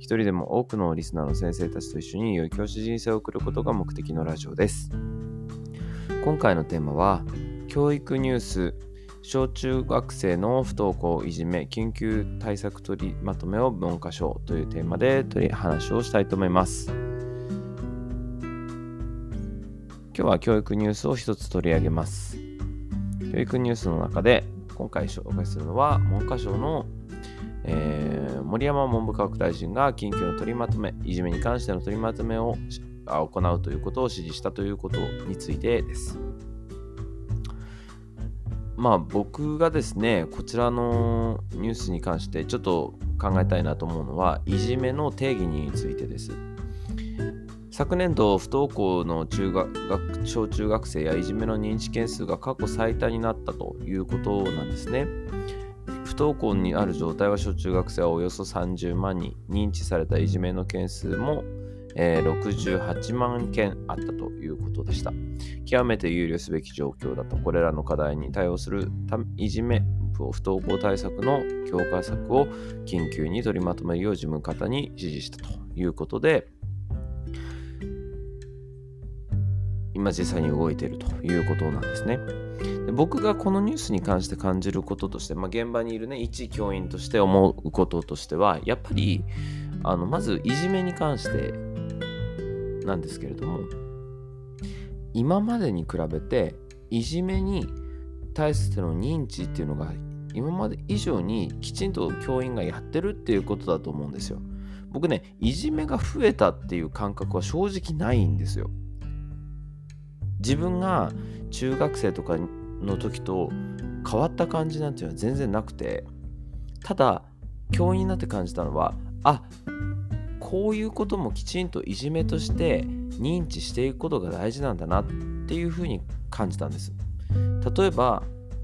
一人でも多くのリスナーの先生たちと一緒に良い教師人生を送ることが目的のラジオです。今回のテーマは、教育ニュース、小中学生の不登校いじめ緊急対策取りまとめを文科省というテーマで取り話をしたいと思います。今日は教育ニュースを一つ取り上げます。教育ニュースの中で今回紹介するのは文科省のえー森山文部科学大臣が緊急の取りまとめ、いじめに関しての取りまとめを行うということを指示したということについてです。まあ僕がですね、こちらのニュースに関してちょっと考えたいなと思うのは、いじめの定義についてです。昨年度、不登校の中学小中学生やいじめの認知件数が過去最多になったということなんですね。不登校にある状態は小中学生はおよそ30万人認知されたいじめの件数も、えー68万件あったということでした極めて憂慮すべき状況だとこれらの課題に対応するたいじめ不登校対策の強化策を緊急に取りまとめるよう事務方に指示したということで今実際に動いているということなんですね。で僕がこのニュースに関して感じることとして、まあ、現場にいるね一教員として思うこととしてはやっぱりあのまずいじめに関してなんですけれども今までに比べていじめに対しての認知っていうのが今まで以上にきちんと教員がやってるっていうことだと思うんですよ。僕ねいじめが増えたっていう感覚は正直ないんですよ。自分が中学生とかの時と変わった感じなんていうのは全然なくてただ教員になって感じたのはあこういうこともきちんといじめとして認知していくことが大事なんだなっていうふうに感じたんです。例えば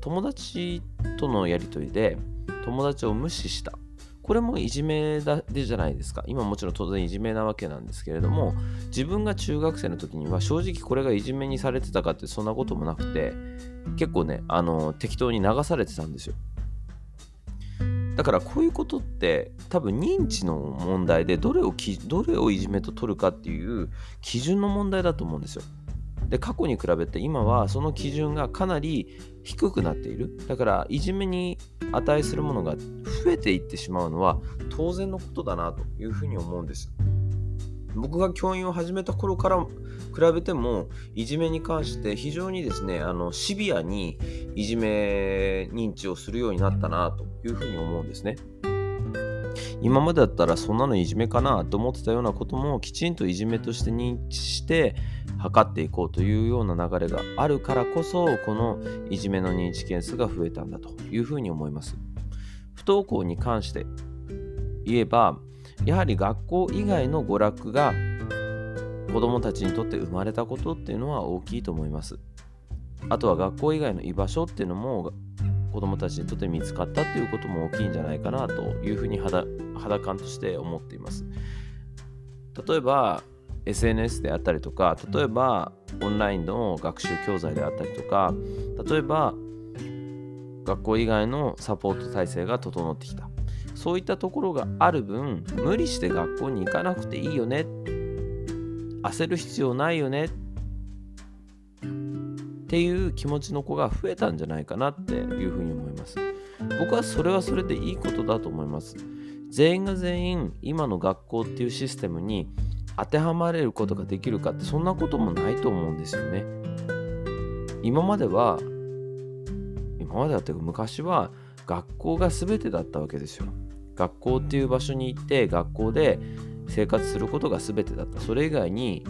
友達とのやり取りで友達を無視した。これもいじめだでじゃないですか。今もちろん当然いじめなわけなんですけれども自分が中学生の時には正直これがいじめにされてたかってそんなこともなくて結構ねあの適当に流されてたんですよ。だからこういうことって多分認知の問題でどれをどれをいじめと取るかっていう基準の問題だと思うんですよ。で過去に比べて今はその基準がかなり低くなっている。だからいじめに値するものが増えていってしまうのは当然のことだなというふうに思うんです。僕が教員を始めた頃から比べてもいじめに関して非常にですねあのシビアにいじめ認知をするようになったなというふうに思うんですね。今までだったらそんなのいじめかなと思ってたようなこともきちんといじめとして認知して測っていこうというような流れがあるからこそこのいじめの認知件数が増えたんだというふうに思います。不登校に関して言えばやはり学校以外の娯楽が子どもたちにとって生まれたことっていうのは大きいと思います。あとは学校以外の居場所っていうのも子どもたちにとって見つかったっていうことも大きいんじゃないかなというふうに肌肌感として思っています。例えば SNS であったりとか例えばオンラインの学習教材であったりとか例えば学校以外のサポート体制が整ってきた。そういったところがある分無理して学校に行かなくていいよね。焦る必要ないよね。っっていう気持ちの子が増えたんじゃないかなっていうふうに思います。僕はそれはそれでいいことだと思います。全員が全員今の学校っていうシステムに当てはまれることができるかってそんなこともないと思うんですよね。今までは今までだって昔は学校が全てだったわけですよ。学校っていう場所に行って学校で生活することが全てだった。それ以外に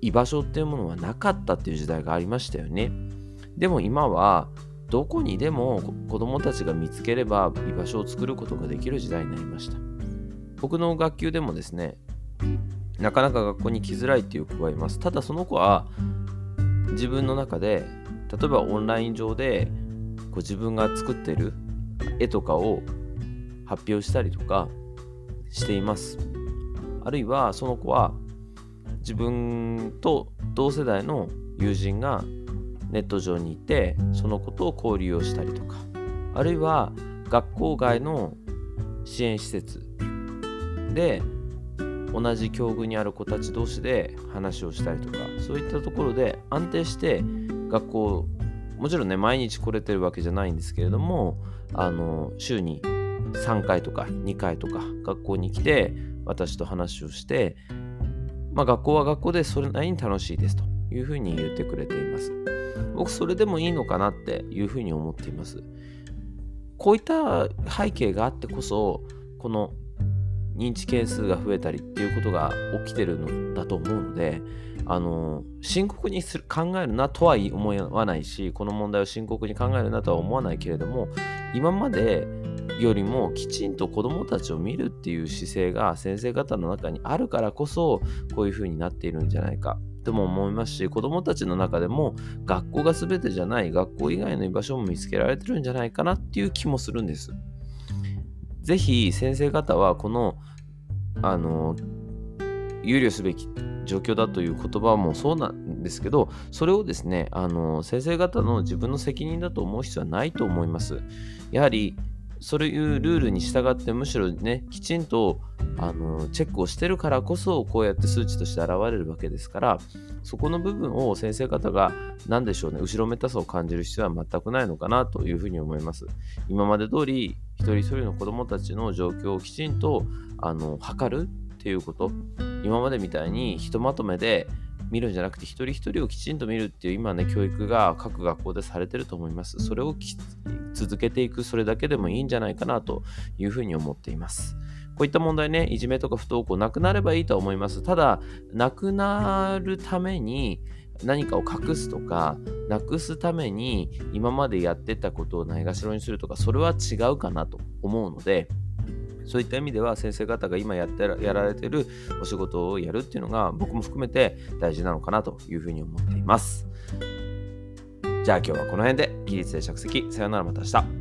居場所っていうものはなかったっていう時代がありましたよね。でも今はどこにでも子供たちが見つければ居場所を作ることができる時代になりました。僕の学級でもですねなかなか学校に来づらいっていう子がいます。ただその子は自分の中で例えばオンライン上でこう自分が作ってる絵とかを発表したりとかしています。あるいはその子は自分と同世代の友人がネット上にいてその子とを交流をしたりとかあるいは学校外の支援施設で同じ境遇にある子たち同士で話をしたりとかそういったところで安定して学校もちろんね毎日来れてるわけじゃないんですけれどもあの週に3回とか2回とか学校に来て私と話をして、まあ、学校は学校でそれなりに楽しいですというふうに言ってくれています。僕それでもいいのかなっていうふうに思っています。こういった背景があってこそこの認知件数が増えたりっていうことが起きてるのだと思うのであの深刻にする考えるなとは思わないしこの問題を深刻に考えるなとは思わないけれども今までよりもきちんと子どもたちを見るっていう姿勢が先生方の中にあるからこそこういうふうになっているんじゃないかとも思いますし子どもたちの中でも学校が全てじゃない学校以外の居場所も見つけられてるんじゃないかなっていう気もするんです。ぜひ先生方はこのあの憂慮すべき状況だという言葉もそうなんですけどそれをですねあの先生方の自分の責任だと思う必要はないと思いますやはりそういうルールに従ってむしろねきちんとあのチェックをしてるからこそこうやって数値として現れるわけですからそこの部分を先生方が何でしょうね後ろめたさを感じる必要は全くないのかなというふうに思います。今まで通り一人一人の子どもたちの状況をきちんとあの測るっていうこと。今までみたいにひとまとめで見るんじゃなくて一人一人をきちんと見るっていう今ね教育が各学校でされてると思います。それを続けていくそれだけでもいいんじゃないかなというふうに思っています。こういった問題ねいじめとか不登校なくなればいいと思います。ただなくなるために何かを隠すとかなくすために今までやってたことをないがしろにするとかそれは違うかなと思うのでそういった意味では先生方が今やってやられてるお仕事をやるっていうのが僕も含めて大事なのかなというふうに思っています。じゃあ今日はこの辺で起立で着席さよならまた明日。